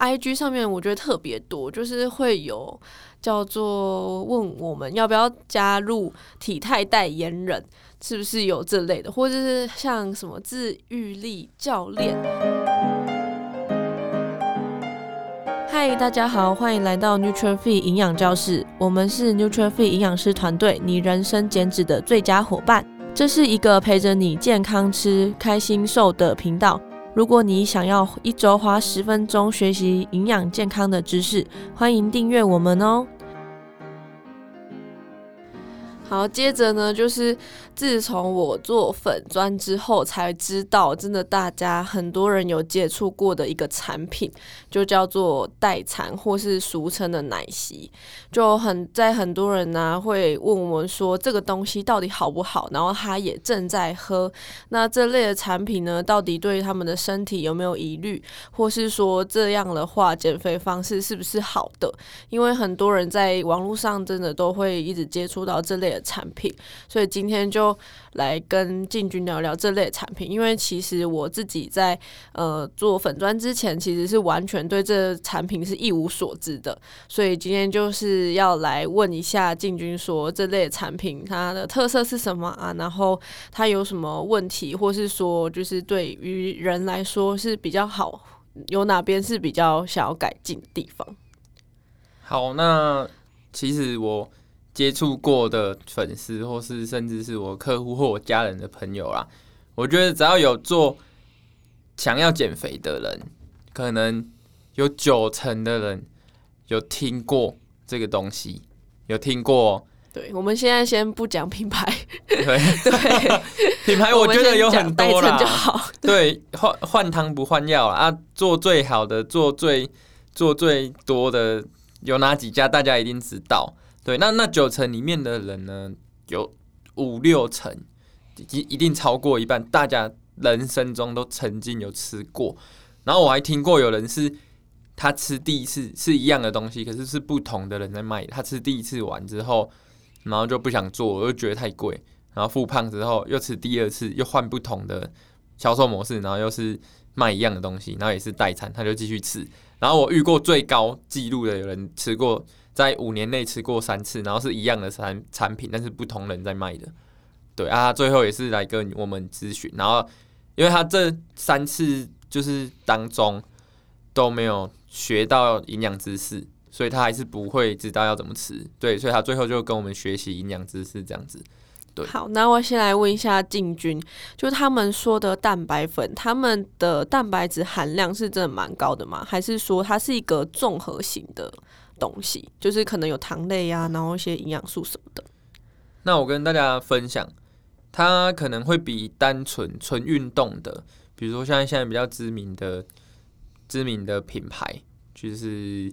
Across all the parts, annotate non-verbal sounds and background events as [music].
IG 上面我觉得特别多，就是会有叫做问我们要不要加入体态代言人，是不是有这类的，或者是像什么自愈力教练。嗨，大家好，欢迎来到 Nuture Fit 营养教室，我们是 Nuture Fit 营养师团队，你人生减脂的最佳伙伴。这是一个陪着你健康吃、开心瘦的频道。如果你想要一周花十分钟学习营养健康的知识，欢迎订阅我们哦。好，接着呢，就是自从我做粉砖之后，才知道，真的大家很多人有接触过的一个产品，就叫做代餐，或是俗称的奶昔。就很在很多人呢、会问我们说，这个东西到底好不好？然后他也正在喝，那这类的产品呢，到底对他们的身体有没有疑虑？或是说这样的话，减肥方式是不是好的？因为很多人在网络上真的都会一直接触到这类。产品，所以今天就来跟进军聊聊这类产品。因为其实我自己在呃做粉砖之前，其实是完全对这产品是一无所知的。所以今天就是要来问一下进军，说这类产品它的特色是什么啊？然后它有什么问题，或是说就是对于人来说是比较好，有哪边是比较想要改进的地方？好，那其实我。接触过的粉丝，或是甚至是我客户或我家人的朋友啦，我觉得只要有做想要减肥的人，可能有九成的人有听过这个东西，有听过。对，我们现在先不讲品牌，对 [laughs] 对，[laughs] 品牌我觉得有很多啦。对，换换汤不换药啊，做最好的，做最做最多的有哪几家，大家一定知道。对，那那九成里面的人呢，有五六成，一一定超过一半，大家人生中都曾经有吃过。然后我还听过有人是，他吃第一次是一样的东西，可是是不同的人在卖。他吃第一次完之后，然后就不想做，又觉得太贵，然后复胖之后又吃第二次，又换不同的销售模式，然后又是卖一样的东西，然后也是代餐，他就继续吃。然后我遇过最高纪录的有人吃过。在五年内吃过三次，然后是一样的产产品，但是不同人在卖的。对啊，最后也是来跟我们咨询，然后因为他这三次就是当中都没有学到营养知识，所以他还是不会知道要怎么吃。对，所以他最后就跟我们学习营养知识这样子。对，好，那我先来问一下进军，就他们说的蛋白粉，他们的蛋白质含量是真的蛮高的吗？还是说它是一个综合型的？东西就是可能有糖类呀、啊，然后一些营养素什么的。那我跟大家分享，它可能会比单纯纯运动的，比如说像现在比较知名的知名的品牌，就是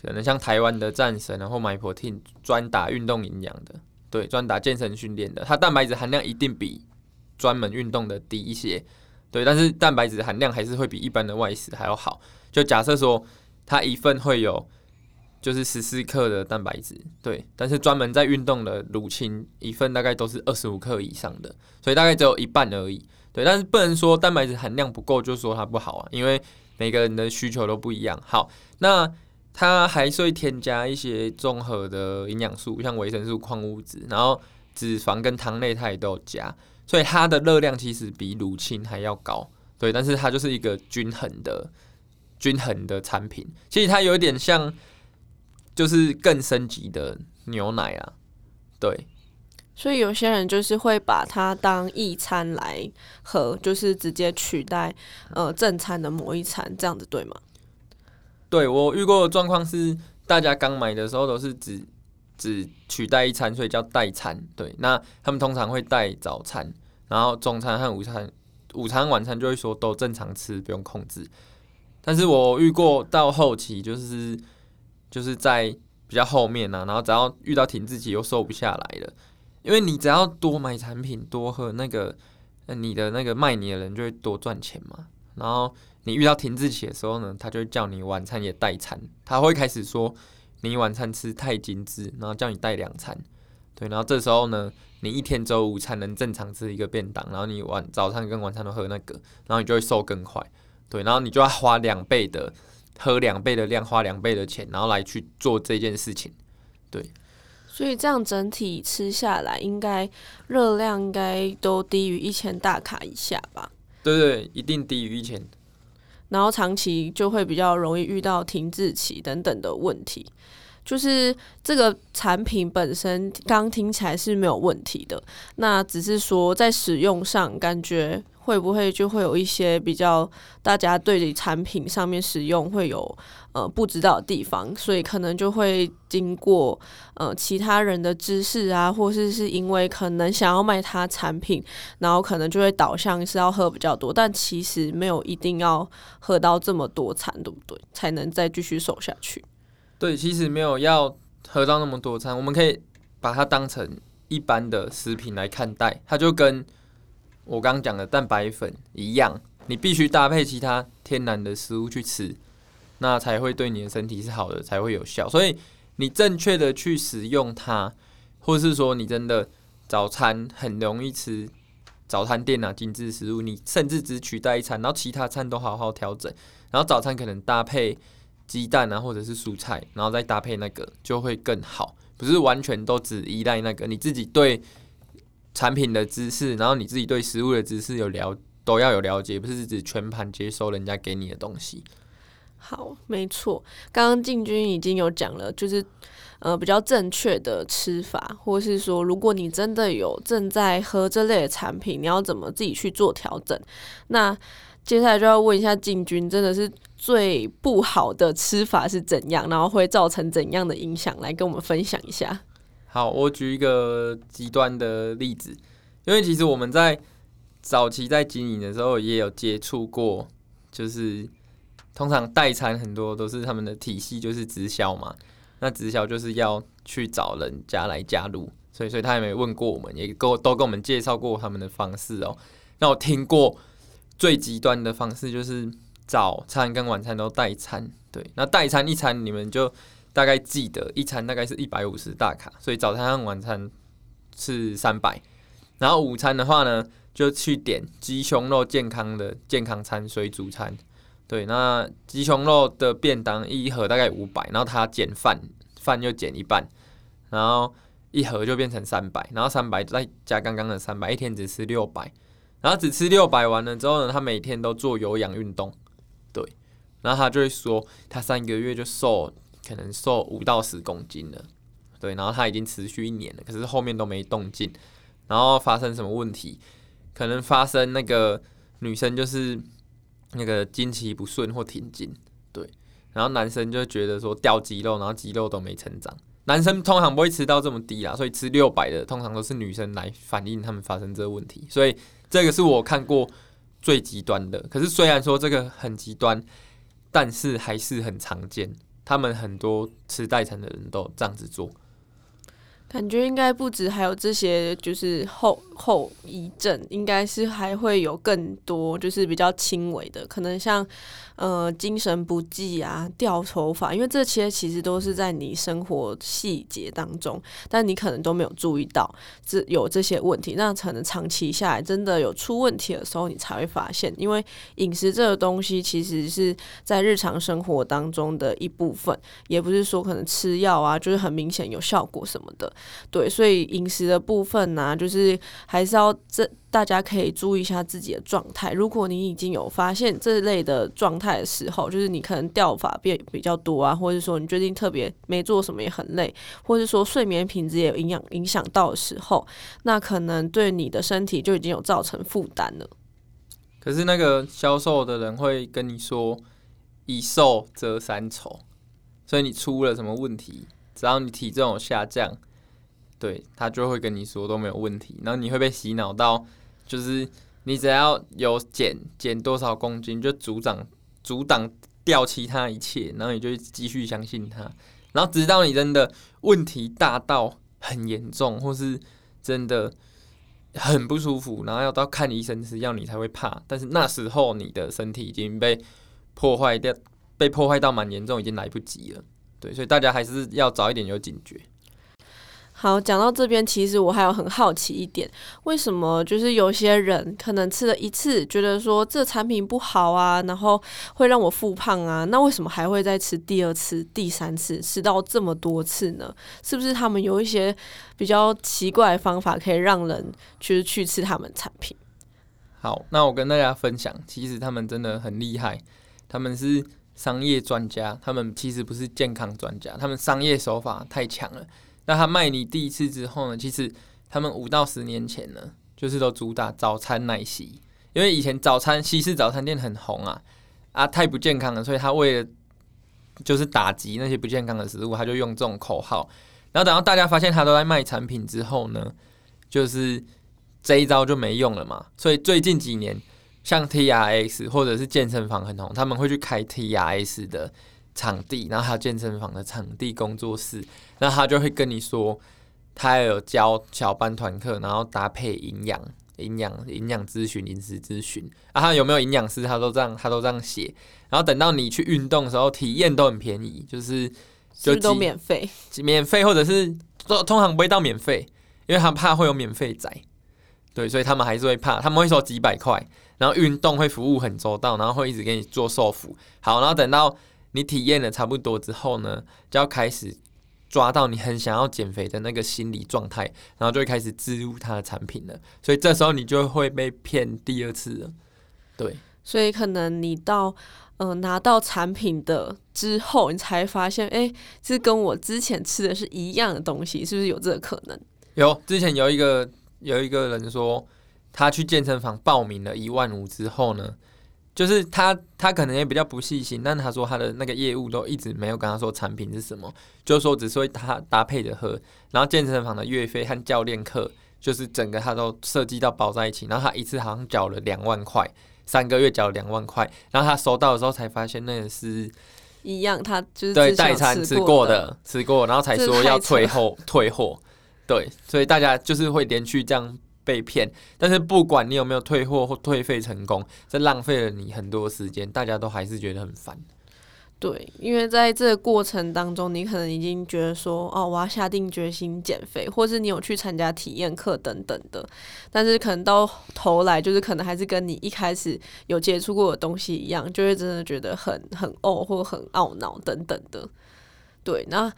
可能像台湾的战神，然后 MyProtein 专打运动营养的，对，专打健身训练的，它蛋白质含量一定比专门运动的低一些，对，但是蛋白质含量还是会比一般的外食还要好。就假设说，它一份会有。就是十四克的蛋白质，对，但是专门在运动的乳清一份大概都是二十五克以上的，所以大概只有一半而已，对，但是不能说蛋白质含量不够就说它不好啊，因为每个人的需求都不一样。好，那它还是会添加一些综合的营养素，像维生素、矿物质，然后脂肪跟糖类它也都有加，所以它的热量其实比乳清还要高，对，但是它就是一个均衡的、均衡的产品，其实它有一点像。就是更升级的牛奶啊，对，所以有些人就是会把它当一餐来喝，就是直接取代呃正餐的某一餐，这样子对吗？对，我遇过的状况是，大家刚买的时候都是只只取代一餐，所以叫代餐。对，那他们通常会带早餐，然后中餐和午餐，午餐晚餐就会说都正常吃，不用控制。但是我遇过到后期就是。就是在比较后面呢、啊，然后只要遇到停滞期又瘦不下来了，因为你只要多买产品多喝那个，你的那个卖你的人就会多赚钱嘛。然后你遇到停滞期的时候呢，他就会叫你晚餐也代餐，他会开始说你晚餐吃太精致，然后叫你带两餐。对，然后这时候呢，你一天只有午餐能正常吃一个便当，然后你晚早餐跟晚餐都喝那个，然后你就会瘦更快。对，然后你就要花两倍的。喝两倍的量，花两倍的钱，然后来去做这件事情。对，所以这样整体吃下来，应该热量应该都低于一千大卡以下吧？对对，一定低于一千。然后长期就会比较容易遇到停滞期等等的问题。就是这个产品本身刚听起来是没有问题的，那只是说在使用上感觉会不会就会有一些比较大家对产品上面使用会有呃不知道的地方，所以可能就会经过呃其他人的知识啊，或是是因为可能想要卖他产品，然后可能就会导向是要喝比较多，但其实没有一定要喝到这么多餐，对不对？才能再继续瘦下去。对，其实没有要喝到那么多餐，我们可以把它当成一般的食品来看待。它就跟我刚刚讲的蛋白粉一样，你必须搭配其他天然的食物去吃，那才会对你的身体是好的，才会有效。所以你正确的去使用它，或是说你真的早餐很容易吃早餐店啊精致食物，你甚至只取代一餐，然后其他餐都好好调整，然后早餐可能搭配。鸡蛋啊，或者是蔬菜，然后再搭配那个就会更好。不是完全都只依赖那个，你自己对产品的知识，然后你自己对食物的知识有了，都要有了解，不是只全盘接收人家给你的东西。好，没错，刚刚进军已经有讲了，就是呃比较正确的吃法，或是说如果你真的有正在喝这类的产品，你要怎么自己去做调整？那接下来就要问一下进军，真的是最不好的吃法是怎样？然后会造成怎样的影响？来跟我们分享一下。好，我举一个极端的例子，因为其实我们在早期在经营的时候也有接触过，就是通常代餐很多都是他们的体系就是直销嘛，那直销就是要去找人家来加入，所以所以他也没问过我们，也跟都跟我们介绍过他们的方式哦。那我听过。最极端的方式就是早餐跟晚餐都代餐，对，那代餐一餐你们就大概记得一餐大概是一百五十大卡，所以早餐和晚餐是三百，然后午餐的话呢就去点鸡胸肉健康的健康餐水煮餐，对，那鸡胸肉的便当一盒大概五百，然后他减饭，饭又减一半，然后一盒就变成三百，然后三百再加刚刚的三百，一天只吃六百。然后只吃六百完了之后呢，他每天都做有氧运动，对，然后他就会说，他三个月就瘦，可能瘦五到十公斤了，对，然后他已经持续一年了，可是后面都没动静，然后发生什么问题？可能发生那个女生就是那个经期不顺或停经，对，然后男生就觉得说掉肌肉，然后肌肉都没成长。男生通常不会吃到这么低啦，所以吃六百的通常都是女生来反映他们发生这个问题，所以。这个是我看过最极端的，可是虽然说这个很极端，但是还是很常见。他们很多吃代餐的人都这样子做。感觉应该不止还有这些，就是后后遗症，应该是还会有更多，就是比较轻微的，可能像呃精神不济啊、掉头发，因为这些其实都是在你生活细节当中，但你可能都没有注意到这有这些问题，那可能长期下来真的有出问题的时候，你才会发现，因为饮食这个东西其实是在日常生活当中的一部分，也不是说可能吃药啊，就是很明显有效果什么的。对，所以饮食的部分呢、就是还是要这大家可以注意一下自己的状态。如果你已经有发现这类的状态的时候，就是你可能掉发变比较多啊，或者说你最近特别没做什么也很累，或者说睡眠品质也有影响影响到的时候，那可能对你的身体就已经有造成负担了。可是那个销售的人会跟你说“一瘦则三丑”，所以你出了什么问题，只要你体重有下降。对，他就会跟你说都没有问题，然后你会被洗脑到，就是你只要有减减多少公斤，就阻挡阻挡掉其他一切，然后你就继续相信他，然后直到你真的问题大到很严重，或是真的很不舒服，然后要到看医生吃药，你才会怕。但是那时候你的身体已经被破坏掉，被破坏到蛮严重，已经来不及了。对，所以大家还是要早一点有警觉。好，讲到这边，其实我还有很好奇一点，为什么就是有些人可能吃了一次，觉得说这产品不好啊，然后会让我复胖啊，那为什么还会再吃第二次、第三次，吃到这么多次呢？是不是他们有一些比较奇怪的方法，可以让人就是去吃他们产品？好，那我跟大家分享，其实他们真的很厉害，他们是商业专家，他们其实不是健康专家，他们商业手法太强了。那他卖你第一次之后呢？其实他们五到十年前呢，就是都主打早餐奶昔，因为以前早餐西式早餐店很红啊，啊太不健康了，所以他为了就是打击那些不健康的食物，他就用这种口号。然后等到大家发现他都在卖产品之后呢，就是这一招就没用了嘛。所以最近几年，像 TRX 或者是健身房很红，他们会去开 T R S 的。场地，然后还有健身房的场地工作室，那他就会跟你说，他有教小班团课，然后搭配营养、营养、营养咨询、饮食咨询啊，他有没有营养师，他都这样，他都这样写。然后等到你去运动的时候，体验都很便宜，就是就都免费，免费或者是都通常不会到免费，因为他怕会有免费仔，对，所以他们还是会怕，他们会说几百块，然后运动会服务很周到，然后会一直给你做瘦服，好，然后等到。你体验了差不多之后呢，就要开始抓到你很想要减肥的那个心理状态，然后就会开始置入他的产品了。所以这时候你就会被骗第二次了。对，所以可能你到嗯、呃、拿到产品的之后，你才发现，哎、欸，是跟我之前吃的是一样的东西，是不是有这个可能？有，之前有一个有一个人说，他去健身房报名了一万五之后呢。就是他，他可能也比较不细心，但他说他的那个业务都一直没有跟他说产品是什么，就是说只是会他搭配着喝，然后健身房的月费和教练课，就是整个他都设计到包在一起，然后他一次好像缴了两万块，三个月缴了两万块，然后他收到的时候才发现那个是一样，他就是对代餐吃过的，吃过，然后才说要退货退货，对，所以大家就是会连续这样。被骗，但是不管你有没有退货或退费成功，这浪费了你很多时间，大家都还是觉得很烦。对，因为在这个过程当中，你可能已经觉得说，哦，我要下定决心减肥，或是你有去参加体验课等等的，但是可能到头来，就是可能还是跟你一开始有接触过的东西一样，就会真的觉得很很呕或很懊恼等等的。对，那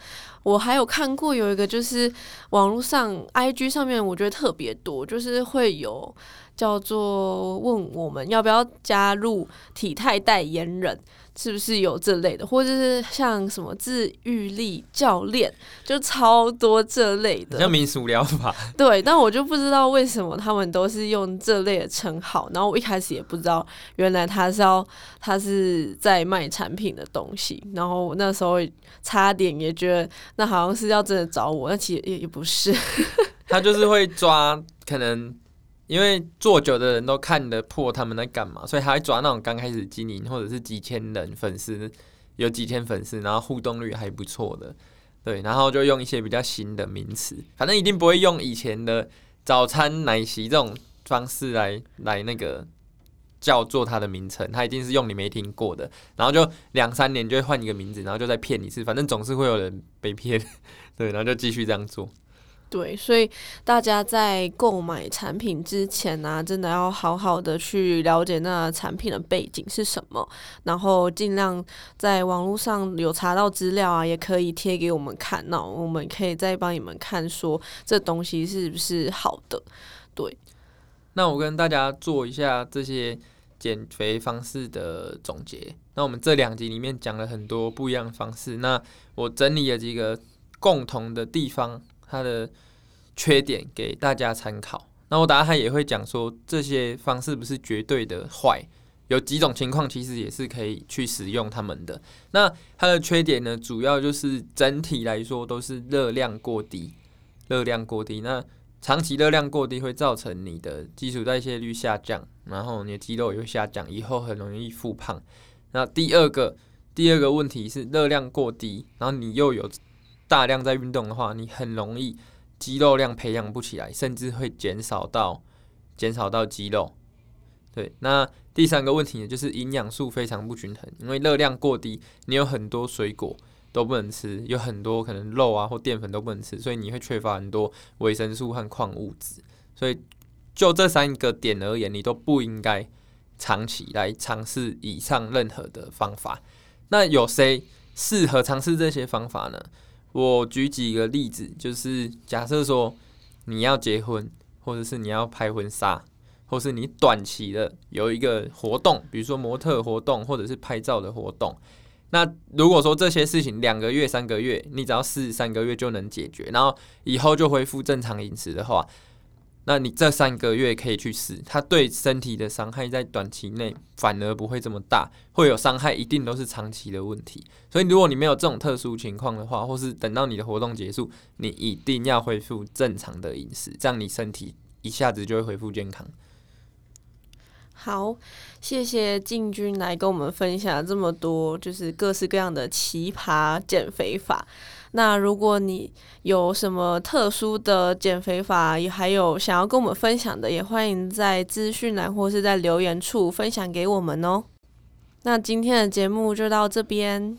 我还有看过有一个，就是网络上 IG 上面，我觉得特别多，就是会有叫做问我们要不要加入体态代言人。是不是有这类的，或者是像什么自愈力教练，就超多这类的，像民俗疗法。[laughs] 对，但我就不知道为什么他们都是用这类的称号，然后我一开始也不知道，原来他是要他是在卖产品的东西，然后我那时候差点也觉得那好像是要真的找我，那其实也也不是，[laughs] 他就是会抓可能。因为做久的人都看得破他们在干嘛，所以他会抓那种刚开始经营或者是几千人粉丝，有几千粉丝，然后互动率还不错的，对，然后就用一些比较新的名词，反正一定不会用以前的早餐奶昔这种方式来来那个叫做他的名称，他一定是用你没听过的，然后就两三年就会换一个名字，然后就再骗一次，反正总是会有人被骗，[laughs] 对，然后就继续这样做。对，所以大家在购买产品之前呢、啊，真的要好好的去了解那产品的背景是什么，然后尽量在网络上有查到资料啊，也可以贴给我们看，那我们可以再帮你们看说这东西是不是好的。对，那我跟大家做一下这些减肥方式的总结。那我们这两集里面讲了很多不一样的方式，那我整理了几个共同的地方。它的缺点给大家参考。那我等下也会讲说，这些方式不是绝对的坏，有几种情况其实也是可以去使用它们的。那它的缺点呢，主要就是整体来说都是热量过低，热量过低。那长期热量过低会造成你的基础代谢率下降，然后你的肌肉也会下降，以后很容易复胖。那第二个第二个问题是热量过低，然后你又有。大量在运动的话，你很容易肌肉量培养不起来，甚至会减少到减少到肌肉。对，那第三个问题呢，就是营养素非常不均衡，因为热量过低，你有很多水果，都不能吃，有很多可能肉啊或淀粉都不能吃，所以你会缺乏很多维生素和矿物质。所以就这三个点而言，你都不应该长期来尝试以上任何的方法。那有谁适合尝试这些方法呢？我举几个例子，就是假设说你要结婚，或者是你要拍婚纱，或是你短期的有一个活动，比如说模特活动，或者是拍照的活动。那如果说这些事情两个月、三个月，你只要试三个月就能解决，然后以后就恢复正常饮食的话，那你这三个月可以去试，它对身体的伤害在短期内反而不会这么大，会有伤害一定都是长期的问题。所以如果你没有这种特殊情况的话，或是等到你的活动结束，你一定要恢复正常的饮食，这样你身体一下子就会恢复健康。好，谢谢进军来跟我们分享这么多，就是各式各样的奇葩减肥法。那如果你有什么特殊的减肥法，也还有想要跟我们分享的，也欢迎在资讯栏或是在留言处分享给我们哦。那今天的节目就到这边。